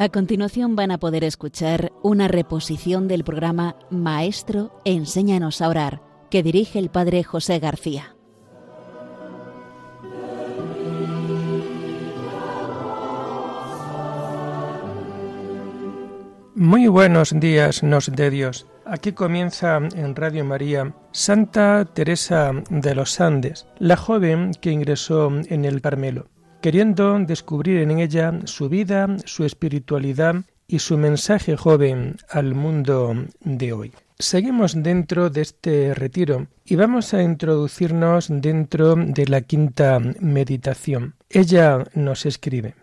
A continuación van a poder escuchar una reposición del programa Maestro, enséñanos a orar, que dirige el Padre José García. Muy buenos días, nos de Dios. Aquí comienza en Radio María Santa Teresa de los Andes, la joven que ingresó en el Carmelo queriendo descubrir en ella su vida, su espiritualidad y su mensaje joven al mundo de hoy. Seguimos dentro de este retiro y vamos a introducirnos dentro de la quinta meditación. Ella nos escribe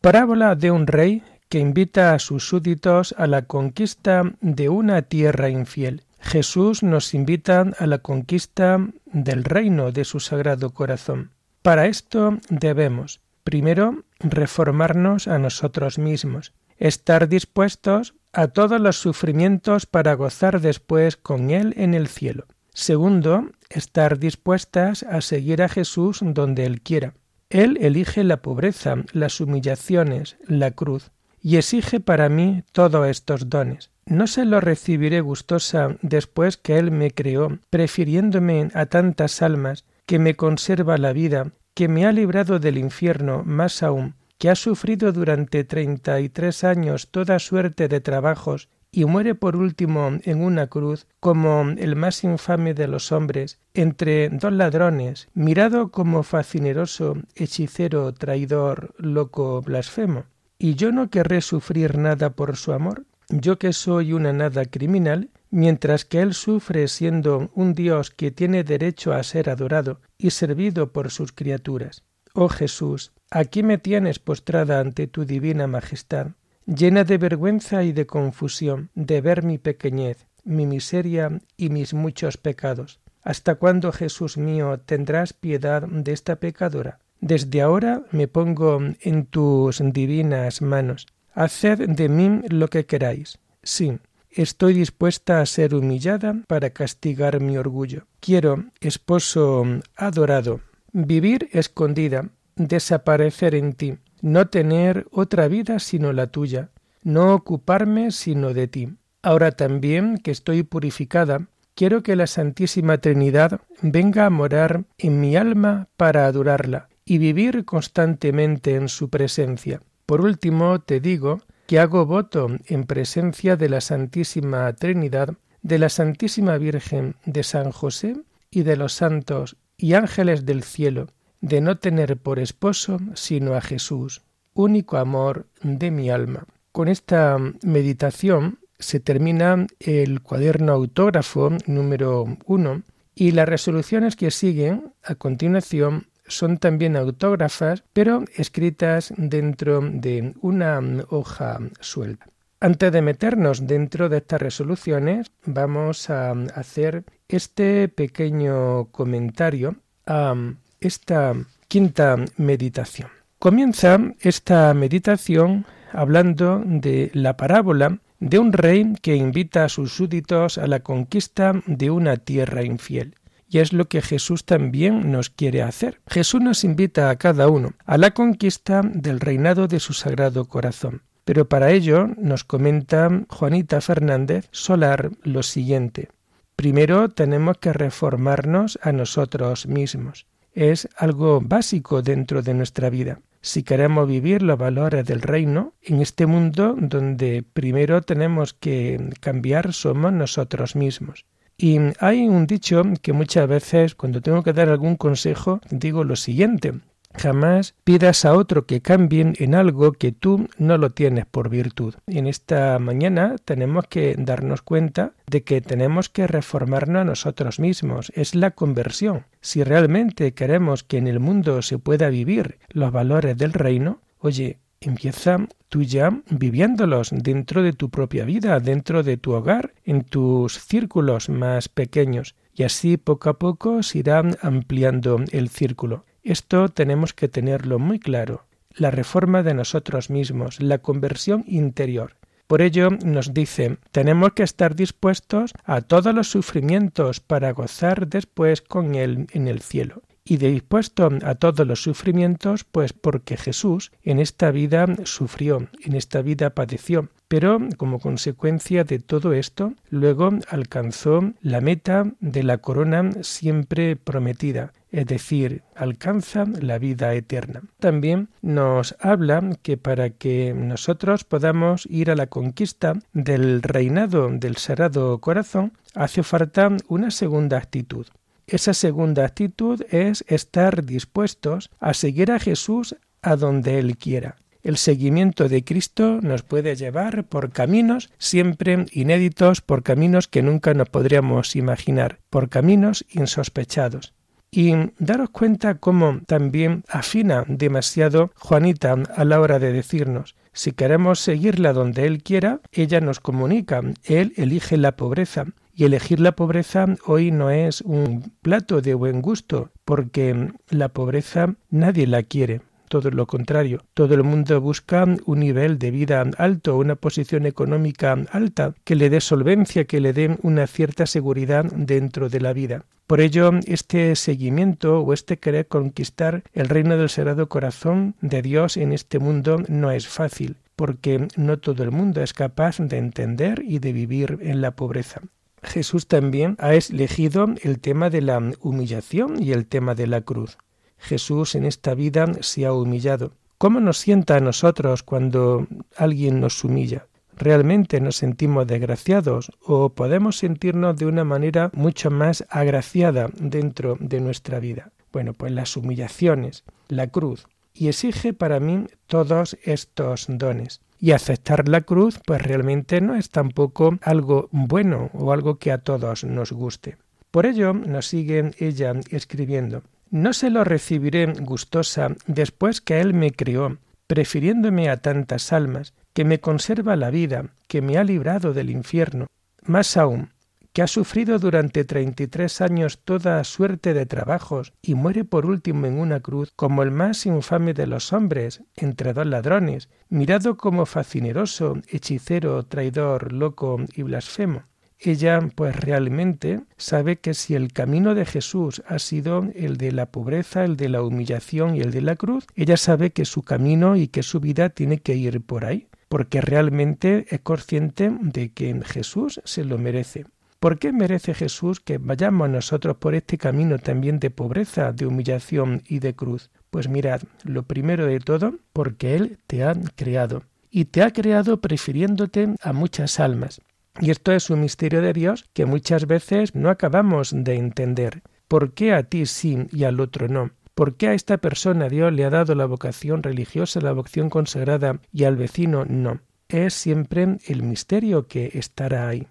Parábola de un rey que invita a sus súbditos a la conquista de una tierra infiel. Jesús nos invita a la conquista del reino de su sagrado corazón. Para esto debemos, primero, reformarnos a nosotros mismos, estar dispuestos a todos los sufrimientos para gozar después con Él en el cielo. Segundo, estar dispuestas a seguir a Jesús donde Él quiera. Él elige la pobreza, las humillaciones, la cruz, y exige para mí todos estos dones. No se los recibiré gustosa después que Él me creó, prefiriéndome a tantas almas que me conserva la vida, que me ha librado del infierno, más aún, que ha sufrido durante treinta y tres años toda suerte de trabajos y muere por último en una cruz como el más infame de los hombres, entre dos ladrones, mirado como fascineroso, hechicero, traidor, loco, blasfemo. ¿Y yo no querré sufrir nada por su amor? Yo que soy una nada criminal, mientras que él sufre siendo un Dios que tiene derecho a ser adorado y servido por sus criaturas. Oh Jesús, aquí me tienes postrada ante tu divina majestad, llena de vergüenza y de confusión, de ver mi pequeñez, mi miseria y mis muchos pecados. ¿Hasta cuándo, Jesús mío, tendrás piedad de esta pecadora? Desde ahora me pongo en tus divinas manos. Haced de mí lo que queráis. Sí, Estoy dispuesta a ser humillada para castigar mi orgullo. Quiero, esposo adorado, vivir escondida, desaparecer en ti, no tener otra vida sino la tuya, no ocuparme sino de ti. Ahora también que estoy purificada, quiero que la Santísima Trinidad venga a morar en mi alma para adorarla y vivir constantemente en su presencia. Por último, te digo que hago voto en presencia de la Santísima Trinidad, de la Santísima Virgen, de San José y de los santos y ángeles del cielo, de no tener por esposo sino a Jesús, único amor de mi alma. Con esta meditación se termina el cuaderno autógrafo número uno y las resoluciones que siguen a continuación son también autógrafas, pero escritas dentro de una hoja suelta. Antes de meternos dentro de estas resoluciones, vamos a hacer este pequeño comentario a esta quinta meditación. Comienza esta meditación hablando de la parábola de un rey que invita a sus súbditos a la conquista de una tierra infiel. Y es lo que Jesús también nos quiere hacer. Jesús nos invita a cada uno a la conquista del reinado de su sagrado corazón. Pero para ello nos comenta Juanita Fernández Solar lo siguiente. Primero tenemos que reformarnos a nosotros mismos. Es algo básico dentro de nuestra vida. Si queremos vivir los valores del reino, en este mundo donde primero tenemos que cambiar somos nosotros mismos. Y hay un dicho que muchas veces cuando tengo que dar algún consejo digo lo siguiente. Jamás pidas a otro que cambien en algo que tú no lo tienes por virtud. En esta mañana tenemos que darnos cuenta de que tenemos que reformarnos a nosotros mismos. Es la conversión. Si realmente queremos que en el mundo se pueda vivir los valores del reino, oye, empieza tú ya viviéndolos dentro de tu propia vida, dentro de tu hogar, en tus círculos más pequeños, y así poco a poco se irá ampliando el círculo. Esto tenemos que tenerlo muy claro. La reforma de nosotros mismos, la conversión interior. Por ello nos dice, tenemos que estar dispuestos a todos los sufrimientos para gozar después con Él en el cielo. Y dispuesto a todos los sufrimientos, pues porque Jesús en esta vida sufrió, en esta vida padeció, pero como consecuencia de todo esto, luego alcanzó la meta de la corona siempre prometida, es decir, alcanza la vida eterna. También nos habla que para que nosotros podamos ir a la conquista del reinado del Sagrado Corazón, hace falta una segunda actitud. Esa segunda actitud es estar dispuestos a seguir a Jesús a donde Él quiera. El seguimiento de Cristo nos puede llevar por caminos siempre inéditos, por caminos que nunca nos podríamos imaginar, por caminos insospechados. Y daros cuenta cómo también afina demasiado Juanita a la hora de decirnos, si queremos seguirla donde Él quiera, ella nos comunica, Él elige la pobreza. Y elegir la pobreza hoy no es un plato de buen gusto, porque la pobreza nadie la quiere todo lo contrario. Todo el mundo busca un nivel de vida alto, una posición económica alta, que le dé solvencia, que le dé una cierta seguridad dentro de la vida. Por ello, este seguimiento o este querer conquistar el reino del Sagrado Corazón de Dios en este mundo no es fácil, porque no todo el mundo es capaz de entender y de vivir en la pobreza. Jesús también ha elegido el tema de la humillación y el tema de la cruz. Jesús en esta vida se ha humillado. ¿Cómo nos sienta a nosotros cuando alguien nos humilla? ¿Realmente nos sentimos desgraciados o podemos sentirnos de una manera mucho más agraciada dentro de nuestra vida? Bueno, pues las humillaciones, la cruz, y exige para mí todos estos dones. Y aceptar la cruz, pues realmente no es tampoco algo bueno o algo que a todos nos guste. Por ello nos sigue ella escribiendo no se lo recibiré gustosa después que Él me crió, prefiriéndome a tantas almas, que me conserva la vida, que me ha librado del infierno. Más aún, que ha sufrido durante treinta y tres años toda suerte de trabajos y muere por último en una cruz como el más infame de los hombres, entre dos ladrones, mirado como fascineroso, hechicero, traidor, loco y blasfemo. Ella pues realmente sabe que si el camino de Jesús ha sido el de la pobreza, el de la humillación y el de la cruz, ella sabe que su camino y que su vida tiene que ir por ahí, porque realmente es consciente de que Jesús se lo merece. ¿Por qué merece Jesús que vayamos nosotros por este camino también de pobreza, de humillación y de cruz? Pues mirad, lo primero de todo, porque Él te ha creado. Y te ha creado prefiriéndote a muchas almas. Y esto es un misterio de Dios que muchas veces no acabamos de entender. ¿Por qué a ti sí y al otro no? ¿Por qué a esta persona Dios le ha dado la vocación religiosa, la vocación consagrada y al vecino no? Es siempre el misterio que estará ahí.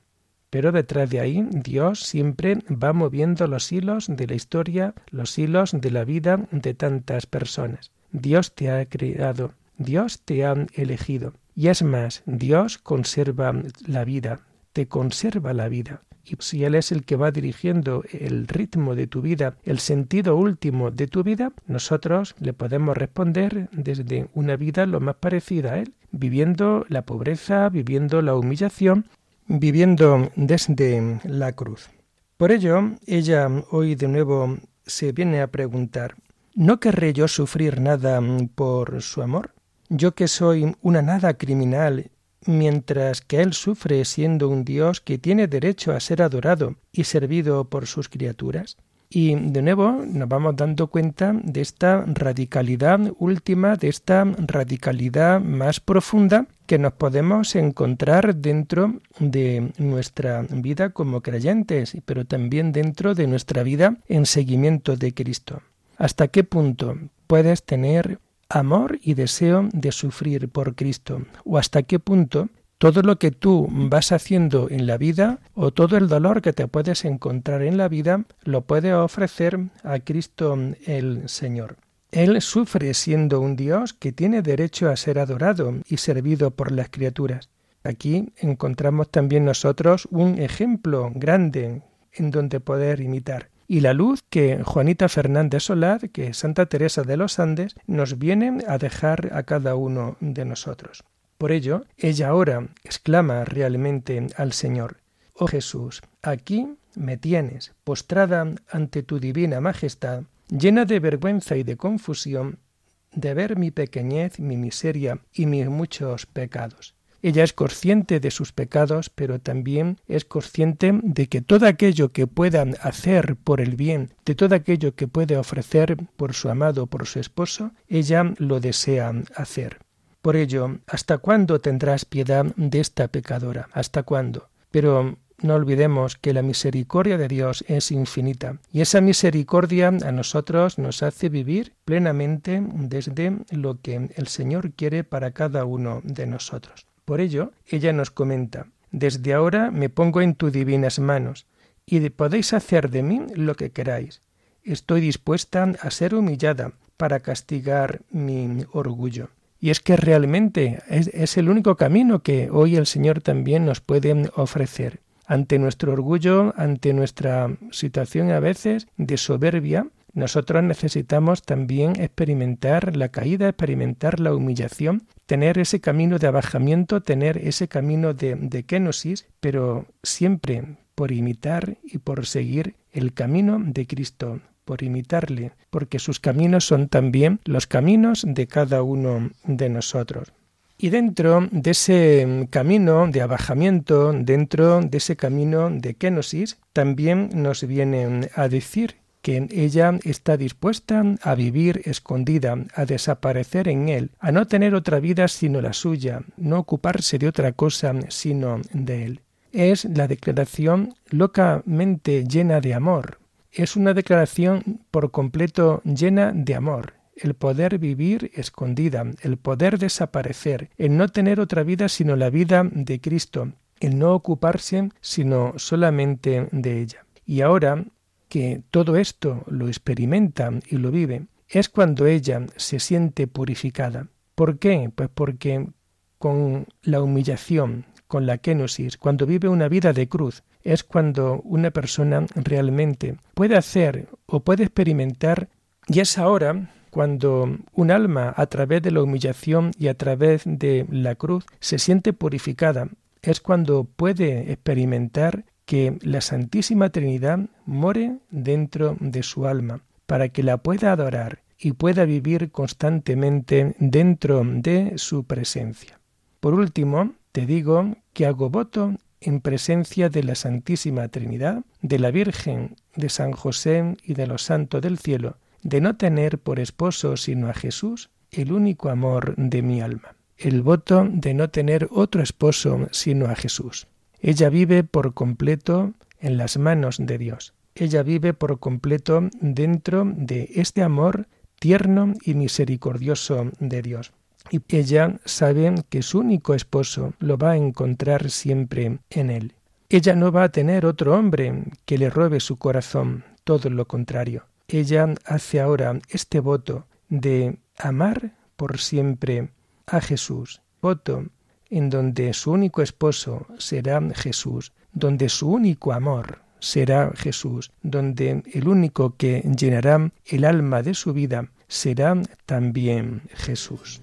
Pero detrás de ahí Dios siempre va moviendo los hilos de la historia, los hilos de la vida de tantas personas. Dios te ha creado, Dios te ha elegido. Y es más, Dios conserva la vida, te conserva la vida. Y si Él es el que va dirigiendo el ritmo de tu vida, el sentido último de tu vida, nosotros le podemos responder desde una vida lo más parecida a Él, viviendo la pobreza, viviendo la humillación, viviendo desde la cruz. Por ello, ella hoy de nuevo se viene a preguntar, ¿no querré yo sufrir nada por su amor? Yo que soy una nada criminal mientras que Él sufre siendo un Dios que tiene derecho a ser adorado y servido por sus criaturas? Y de nuevo nos vamos dando cuenta de esta radicalidad última, de esta radicalidad más profunda que nos podemos encontrar dentro de nuestra vida como creyentes, pero también dentro de nuestra vida en seguimiento de Cristo. ¿Hasta qué punto puedes tener amor y deseo de sufrir por Cristo, o hasta qué punto todo lo que tú vas haciendo en la vida o todo el dolor que te puedes encontrar en la vida lo puede ofrecer a Cristo el Señor. Él sufre siendo un Dios que tiene derecho a ser adorado y servido por las criaturas. Aquí encontramos también nosotros un ejemplo grande en donde poder imitar y la luz que Juanita Fernández Solar, que Santa Teresa de los Andes, nos viene a dejar a cada uno de nosotros. Por ello, ella ahora exclama realmente al Señor, Oh Jesús, aquí me tienes, postrada ante tu divina majestad, llena de vergüenza y de confusión, de ver mi pequeñez, mi miseria y mis muchos pecados. Ella es consciente de sus pecados, pero también es consciente de que todo aquello que pueda hacer por el bien, de todo aquello que puede ofrecer por su amado, por su esposo, ella lo desea hacer. Por ello, ¿hasta cuándo tendrás piedad de esta pecadora? ¿Hasta cuándo? Pero no olvidemos que la misericordia de Dios es infinita y esa misericordia a nosotros nos hace vivir plenamente desde lo que el Señor quiere para cada uno de nosotros. Por ello, ella nos comenta, desde ahora me pongo en tus divinas manos y podéis hacer de mí lo que queráis. Estoy dispuesta a ser humillada para castigar mi orgullo. Y es que realmente es, el único camino que hoy el Señor también nos puede ofrecer. Ante nuestro orgullo, ante nuestra situación a veces de soberbia, nosotros necesitamos también experimentar la caída, experimentar la humillación, tener ese camino de abajamiento, tener ese camino de, de kenosis, pero siempre por imitar y por seguir el camino de Cristo, por imitarle, porque sus caminos son también los caminos de cada uno de nosotros. Y dentro de ese camino de abajamiento, dentro de ese camino de kenosis, también nos viene a decir que ella está dispuesta a vivir escondida, a desaparecer en él, a no tener otra vida sino la suya, no ocuparse de otra cosa sino de él. Es la declaración locamente llena de amor. Es una declaración por completo llena de amor el poder vivir escondida, el poder desaparecer, el no tener otra vida sino la vida de Cristo, el no ocuparse sino solamente de ella. Y ahora que todo esto lo experimenta y lo vive, es cuando ella se siente purificada. ¿Por qué? Pues porque con la humillación, con la kenosis, cuando vive una vida de cruz, es cuando una persona realmente puede hacer o puede experimentar, y es ahora cuando un alma a través de la humillación y a través de la cruz se siente purificada, es cuando puede experimentar que la Santísima Trinidad more dentro de su alma, para que la pueda adorar y pueda vivir constantemente dentro de su presencia. Por último, te digo que hago voto en presencia de la Santísima Trinidad, de la Virgen, de San José y de los santos del cielo, de no tener por esposo sino a Jesús, el único amor de mi alma. El voto de no tener otro esposo sino a Jesús. Ella vive por completo en las manos de Dios. Ella vive por completo dentro de este amor tierno y misericordioso de Dios. Y ella sabe que su único esposo lo va a encontrar siempre en él. Ella no va a tener otro hombre que le robe su corazón, todo lo contrario ella hace ahora este voto de amar por siempre a Jesús, voto en donde su único esposo será Jesús, donde su único amor será Jesús, donde el único que llenará el alma de su vida será también Jesús.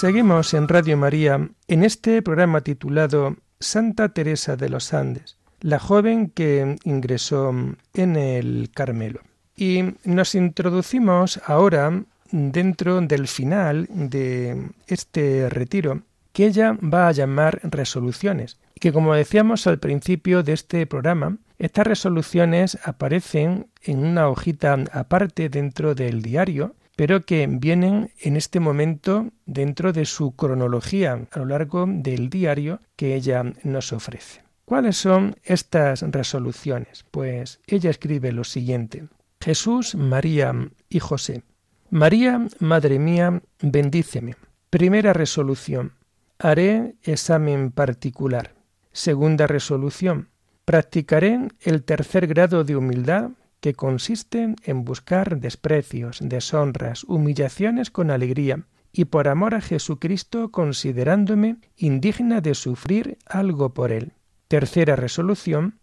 Seguimos en Radio María en este programa titulado Santa Teresa de los Andes, la joven que ingresó en el Carmelo. Y nos introducimos ahora dentro del final de este retiro que ella va a llamar resoluciones, y que como decíamos al principio de este programa, estas resoluciones aparecen en una hojita aparte dentro del diario, pero que vienen en este momento dentro de su cronología a lo largo del diario que ella nos ofrece. ¿Cuáles son estas resoluciones? Pues ella escribe lo siguiente. Jesús, María y José. María, Madre mía, bendíceme. Primera resolución. Haré examen particular. Segunda resolución. Practicaré el tercer grado de humildad que consiste en buscar desprecios, deshonras, humillaciones con alegría, y por amor a Jesucristo considerándome indigna de sufrir algo por él. Tercera resolución,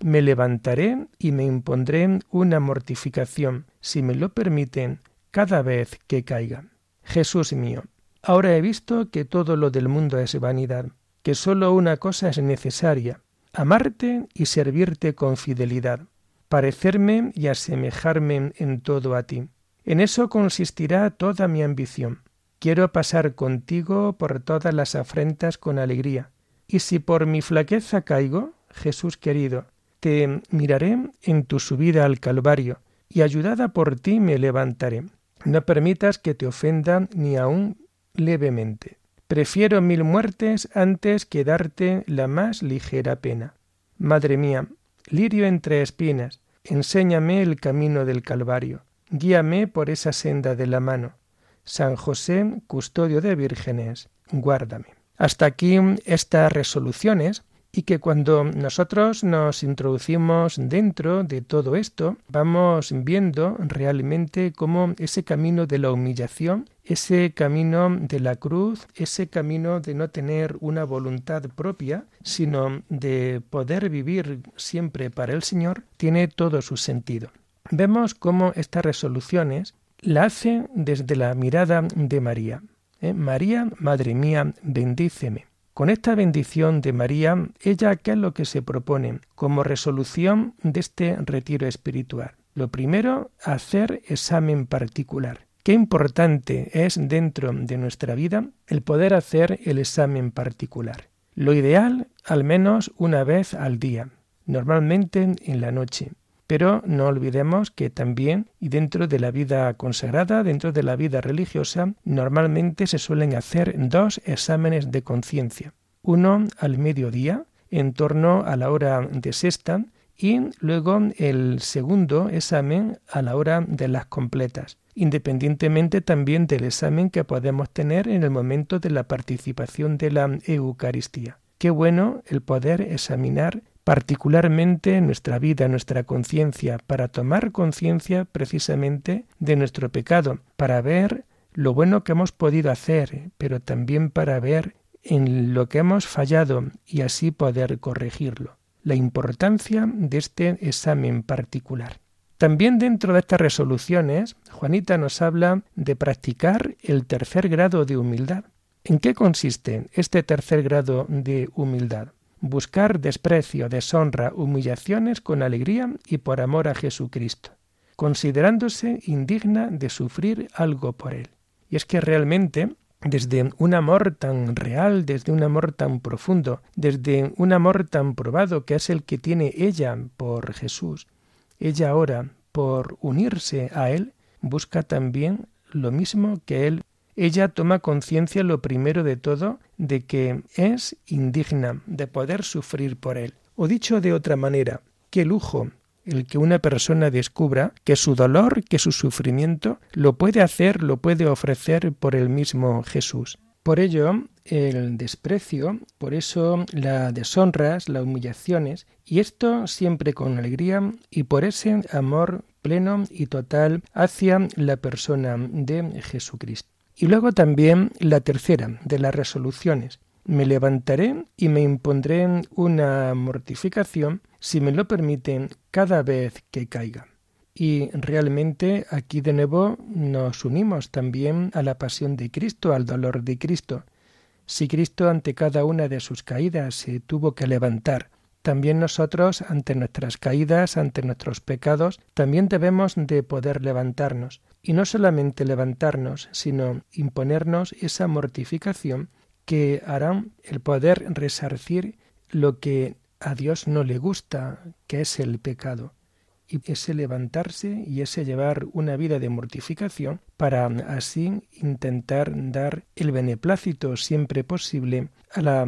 me levantaré y me impondré una mortificación, si me lo permiten, cada vez que caiga. Jesús mío, ahora he visto que todo lo del mundo es vanidad, que sólo una cosa es necesaria, amarte y servirte con fidelidad, parecerme y asemejarme en todo a ti. En eso consistirá toda mi ambición. Quiero pasar contigo por todas las afrentas con alegría. Y si por mi flaqueza caigo, Jesús querido, te miraré en tu subida al Calvario, y ayudada por ti me levantaré. No permitas que te ofenda ni aun levemente. Prefiero mil muertes antes que darte la más ligera pena. Madre mía, lirio entre espinas, enséñame el camino del Calvario, guíame por esa senda de la mano. San José, custodio de vírgenes, guárdame. Hasta aquí estas resoluciones y que cuando nosotros nos introducimos dentro de todo esto, vamos viendo realmente cómo ese camino de la humillación, ese camino de la cruz, ese camino de no tener una voluntad propia, sino de poder vivir siempre para el Señor, tiene todo su sentido. Vemos cómo estas resoluciones la hace desde la mirada de María. ¿Eh? María, Madre mía, bendíceme. Con esta bendición de María, ella qué es lo que se propone como resolución de este retiro espiritual. Lo primero, hacer examen particular. Qué importante es dentro de nuestra vida el poder hacer el examen particular. Lo ideal, al menos una vez al día, normalmente en la noche. Pero no olvidemos que también, y dentro de la vida consagrada, dentro de la vida religiosa, normalmente se suelen hacer dos exámenes de conciencia. Uno al mediodía, en torno a la hora de sexta, y luego el segundo examen a la hora de las completas, independientemente también del examen que podemos tener en el momento de la participación de la Eucaristía. Qué bueno el poder examinar particularmente nuestra vida, nuestra conciencia, para tomar conciencia precisamente de nuestro pecado, para ver lo bueno que hemos podido hacer, pero también para ver en lo que hemos fallado y así poder corregirlo. La importancia de este examen particular. También dentro de estas resoluciones, Juanita nos habla de practicar el tercer grado de humildad. ¿En qué consiste este tercer grado de humildad? Buscar desprecio, deshonra, humillaciones con alegría y por amor a Jesucristo, considerándose indigna de sufrir algo por Él. Y es que realmente, desde un amor tan real, desde un amor tan profundo, desde un amor tan probado que es el que tiene ella por Jesús, ella ahora, por unirse a Él, busca también lo mismo que Él ella toma conciencia lo primero de todo de que es indigna de poder sufrir por él. O dicho de otra manera, qué lujo el que una persona descubra que su dolor, que su sufrimiento, lo puede hacer, lo puede ofrecer por el mismo Jesús. Por ello, el desprecio, por eso las deshonras, las humillaciones, y esto siempre con alegría y por ese amor pleno y total hacia la persona de Jesucristo. Y luego también la tercera de las resoluciones. Me levantaré y me impondré una mortificación, si me lo permiten, cada vez que caiga. Y realmente aquí de nuevo nos unimos también a la pasión de Cristo, al dolor de Cristo. Si Cristo ante cada una de sus caídas se tuvo que levantar, también nosotros ante nuestras caídas, ante nuestros pecados, también debemos de poder levantarnos. Y no solamente levantarnos, sino imponernos esa mortificación que hará el poder resarcir lo que a Dios no le gusta, que es el pecado y ese levantarse y ese llevar una vida de mortificación para así intentar dar el beneplácito siempre posible a la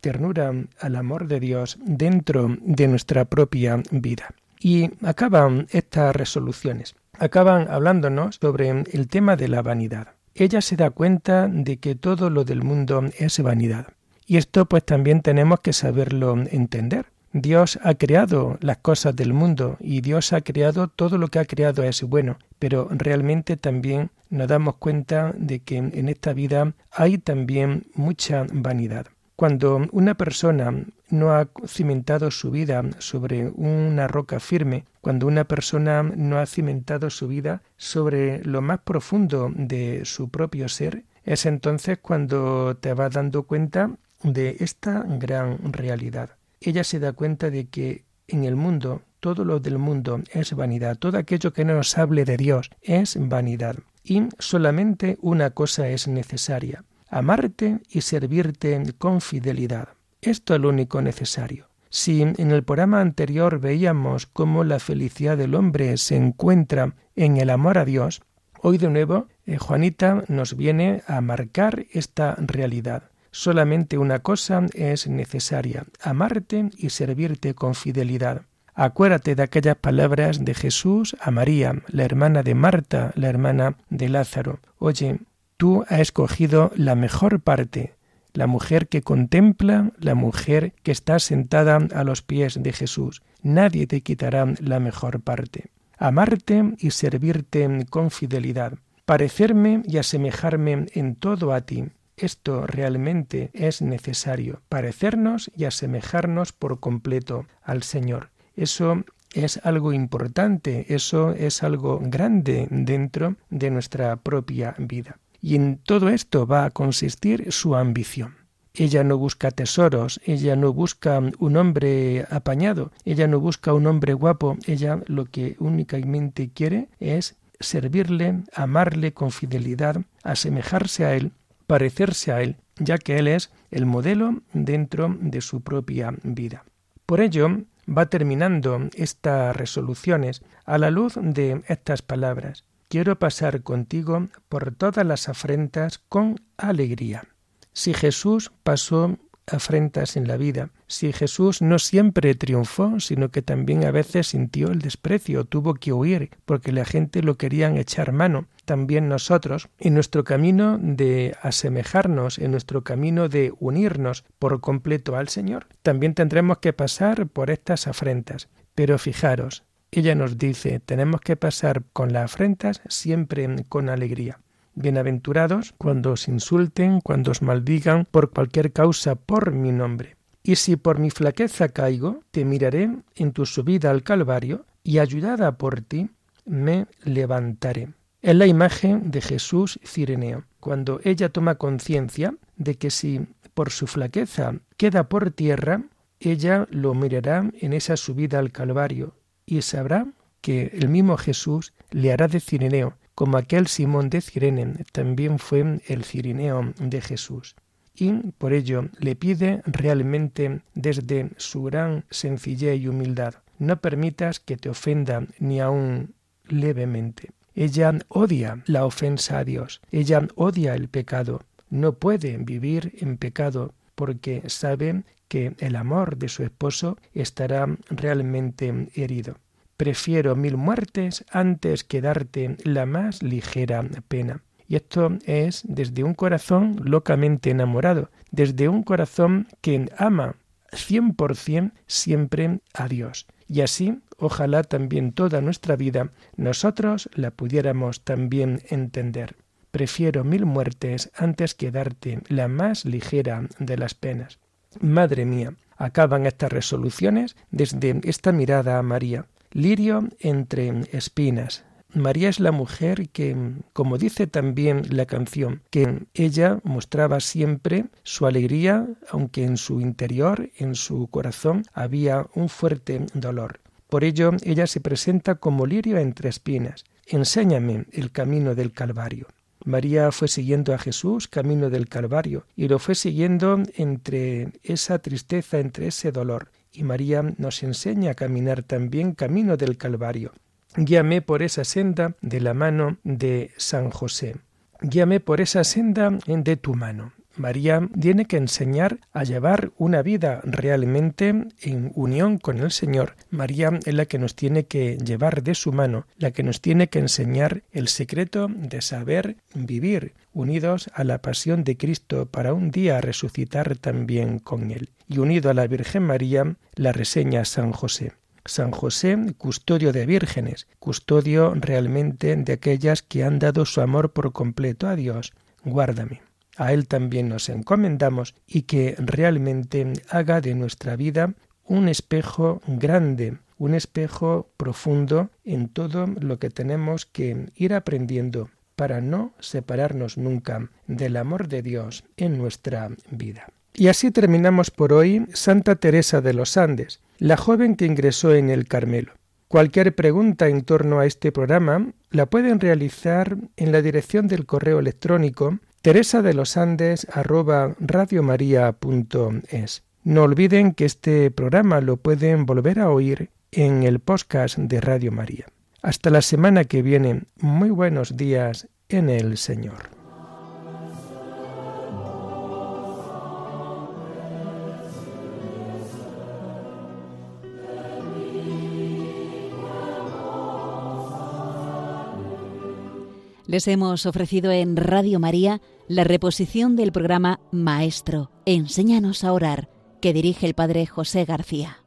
ternura, al amor de Dios dentro de nuestra propia vida. Y acaban estas resoluciones, acaban hablándonos sobre el tema de la vanidad. Ella se da cuenta de que todo lo del mundo es vanidad. Y esto pues también tenemos que saberlo entender Dios ha creado las cosas del mundo y Dios ha creado todo lo que ha creado es bueno, pero realmente también nos damos cuenta de que en esta vida hay también mucha vanidad. Cuando una persona no ha cimentado su vida sobre una roca firme, cuando una persona no ha cimentado su vida sobre lo más profundo de su propio ser, es entonces cuando te vas dando cuenta de esta gran realidad ella se da cuenta de que en el mundo todo lo del mundo es vanidad, todo aquello que no nos hable de Dios es vanidad. Y solamente una cosa es necesaria, amarte y servirte con fidelidad. Esto es lo único necesario. Si en el programa anterior veíamos cómo la felicidad del hombre se encuentra en el amor a Dios, hoy de nuevo eh, Juanita nos viene a marcar esta realidad. Solamente una cosa es necesaria, amarte y servirte con fidelidad. Acuérdate de aquellas palabras de Jesús a María, la hermana de Marta, la hermana de Lázaro. Oye, tú has escogido la mejor parte, la mujer que contempla, la mujer que está sentada a los pies de Jesús. Nadie te quitará la mejor parte. Amarte y servirte con fidelidad. Parecerme y asemejarme en todo a ti esto realmente es necesario, parecernos y asemejarnos por completo al Señor. Eso es algo importante, eso es algo grande dentro de nuestra propia vida. Y en todo esto va a consistir su ambición. Ella no busca tesoros, ella no busca un hombre apañado, ella no busca un hombre guapo, ella lo que únicamente quiere es servirle, amarle con fidelidad, asemejarse a él parecerse a Él, ya que Él es el modelo dentro de su propia vida. Por ello, va terminando estas resoluciones a la luz de estas palabras. Quiero pasar contigo por todas las afrentas con alegría. Si Jesús pasó afrentas en la vida. Si Jesús no siempre triunfó, sino que también a veces sintió el desprecio, tuvo que huir porque la gente lo querían echar mano. También nosotros, en nuestro camino de asemejarnos, en nuestro camino de unirnos por completo al Señor, también tendremos que pasar por estas afrentas. Pero fijaros, ella nos dice, tenemos que pasar con las afrentas siempre con alegría. Bienaventurados cuando os insulten, cuando os maldigan por cualquier causa por mi nombre. Y si por mi flaqueza caigo, te miraré en tu subida al Calvario, y ayudada por ti, me levantaré. Es la imagen de Jesús Cireneo, cuando ella toma conciencia de que si por su flaqueza queda por tierra, ella lo mirará en esa subida al Calvario y sabrá que el mismo Jesús le hará de Cireneo, como aquel Simón de Cirene también fue el cirineo de Jesús. Y por ello le pide realmente desde su gran sencillez y humildad, no permitas que te ofenda ni aun levemente. Ella odia la ofensa a Dios, ella odia el pecado, no puede vivir en pecado porque sabe que el amor de su esposo estará realmente herido. Prefiero mil muertes antes que darte la más ligera pena. Y esto es desde un corazón locamente enamorado, desde un corazón que ama cien por cien siempre a Dios. Y así, ojalá también toda nuestra vida nosotros la pudiéramos también entender. Prefiero mil muertes antes que darte la más ligera de las penas. Madre mía, acaban estas resoluciones desde esta mirada a María, lirio entre espinas. María es la mujer que, como dice también la canción, que ella mostraba siempre su alegría, aunque en su interior, en su corazón, había un fuerte dolor. Por ello, ella se presenta como lirio entre espinas. Enséñame el camino del Calvario. María fue siguiendo a Jesús camino del Calvario y lo fue siguiendo entre esa tristeza, entre ese dolor. Y María nos enseña a caminar también camino del Calvario. Guíame por esa senda de la mano de San José. Guíame por esa senda de tu mano. María tiene que enseñar a llevar una vida realmente en unión con el Señor. María es la que nos tiene que llevar de su mano, la que nos tiene que enseñar el secreto de saber vivir unidos a la pasión de Cristo para un día resucitar también con Él. Y unido a la Virgen María, la reseña San José. San José, custodio de vírgenes, custodio realmente de aquellas que han dado su amor por completo a Dios. Guárdame a Él también nos encomendamos y que realmente haga de nuestra vida un espejo grande, un espejo profundo en todo lo que tenemos que ir aprendiendo para no separarnos nunca del amor de Dios en nuestra vida. Y así terminamos por hoy Santa Teresa de los Andes, la joven que ingresó en el Carmelo. Cualquier pregunta en torno a este programa la pueden realizar en la dirección del correo electrónico Teresa de los Andes radiomaria.es. No olviden que este programa lo pueden volver a oír en el podcast de Radio María. Hasta la semana que viene, muy buenos días en el Señor. Les hemos ofrecido en Radio María la reposición del programa Maestro, Enséñanos a orar, que dirige el Padre José García.